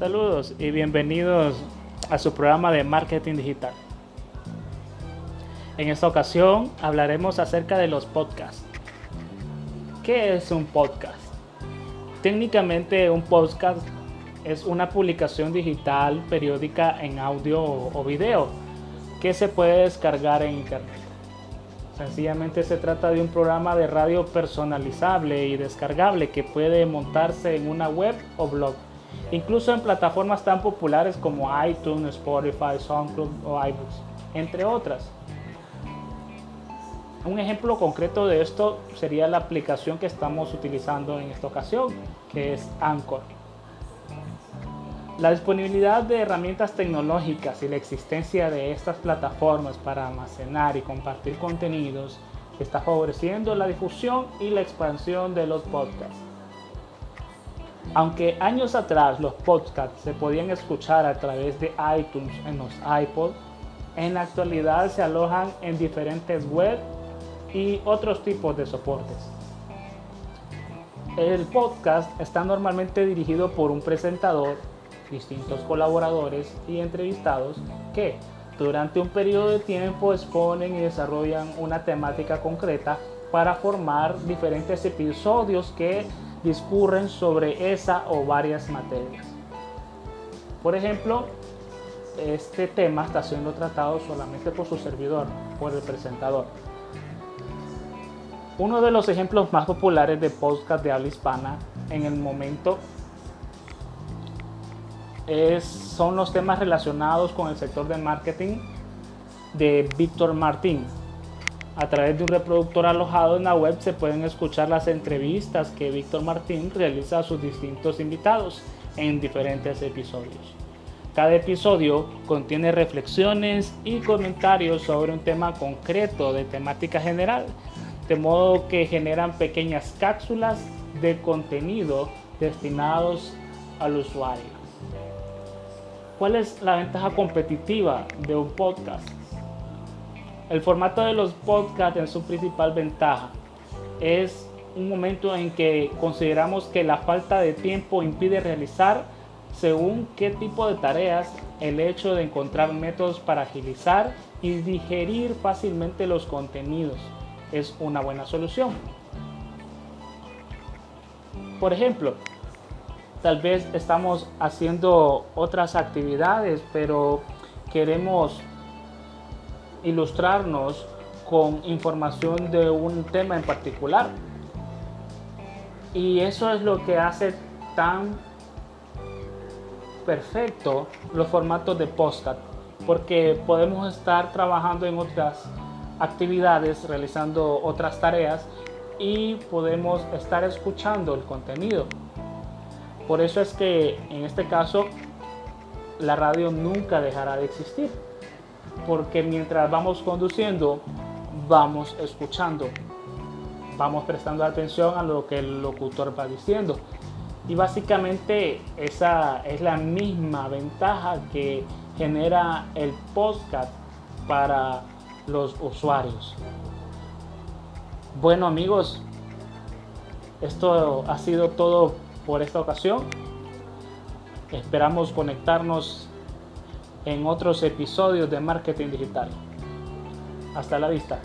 Saludos y bienvenidos a su programa de marketing digital. En esta ocasión hablaremos acerca de los podcasts. ¿Qué es un podcast? Técnicamente un podcast es una publicación digital periódica en audio o video que se puede descargar en internet. Sencillamente se trata de un programa de radio personalizable y descargable que puede montarse en una web o blog, incluso en plataformas tan populares como iTunes, Spotify, SoundCloud o iBooks, entre otras. Un ejemplo concreto de esto sería la aplicación que estamos utilizando en esta ocasión, que es Anchor. La disponibilidad de herramientas tecnológicas y la existencia de estas plataformas para almacenar y compartir contenidos está favoreciendo la difusión y la expansión de los podcasts. Aunque años atrás los podcasts se podían escuchar a través de iTunes en los iPods, en la actualidad se alojan en diferentes webs y otros tipos de soportes. El podcast está normalmente dirigido por un presentador, distintos colaboradores y entrevistados que durante un periodo de tiempo exponen y desarrollan una temática concreta para formar diferentes episodios que discurren sobre esa o varias materias. Por ejemplo, este tema está siendo tratado solamente por su servidor, por el presentador. Uno de los ejemplos más populares de podcast de habla hispana en el momento es, son los temas relacionados con el sector de marketing de Víctor Martín. A través de un reproductor alojado en la web se pueden escuchar las entrevistas que Víctor Martín realiza a sus distintos invitados en diferentes episodios. Cada episodio contiene reflexiones y comentarios sobre un tema concreto de temática general de modo que generan pequeñas cápsulas de contenido destinados al usuario. ¿Cuál es la ventaja competitiva de un podcast? El formato de los podcasts en su principal ventaja es un momento en que consideramos que la falta de tiempo impide realizar según qué tipo de tareas el hecho de encontrar métodos para agilizar y digerir fácilmente los contenidos es una buena solución. Por ejemplo, tal vez estamos haciendo otras actividades, pero queremos ilustrarnos con información de un tema en particular. Y eso es lo que hace tan perfecto los formatos de podcast, porque podemos estar trabajando en otras actividades, realizando otras tareas y podemos estar escuchando el contenido. Por eso es que en este caso la radio nunca dejará de existir, porque mientras vamos conduciendo, vamos escuchando, vamos prestando atención a lo que el locutor va diciendo. Y básicamente esa es la misma ventaja que genera el podcast para los usuarios. Bueno amigos, esto ha sido todo por esta ocasión. Esperamos conectarnos en otros episodios de Marketing Digital. Hasta la vista.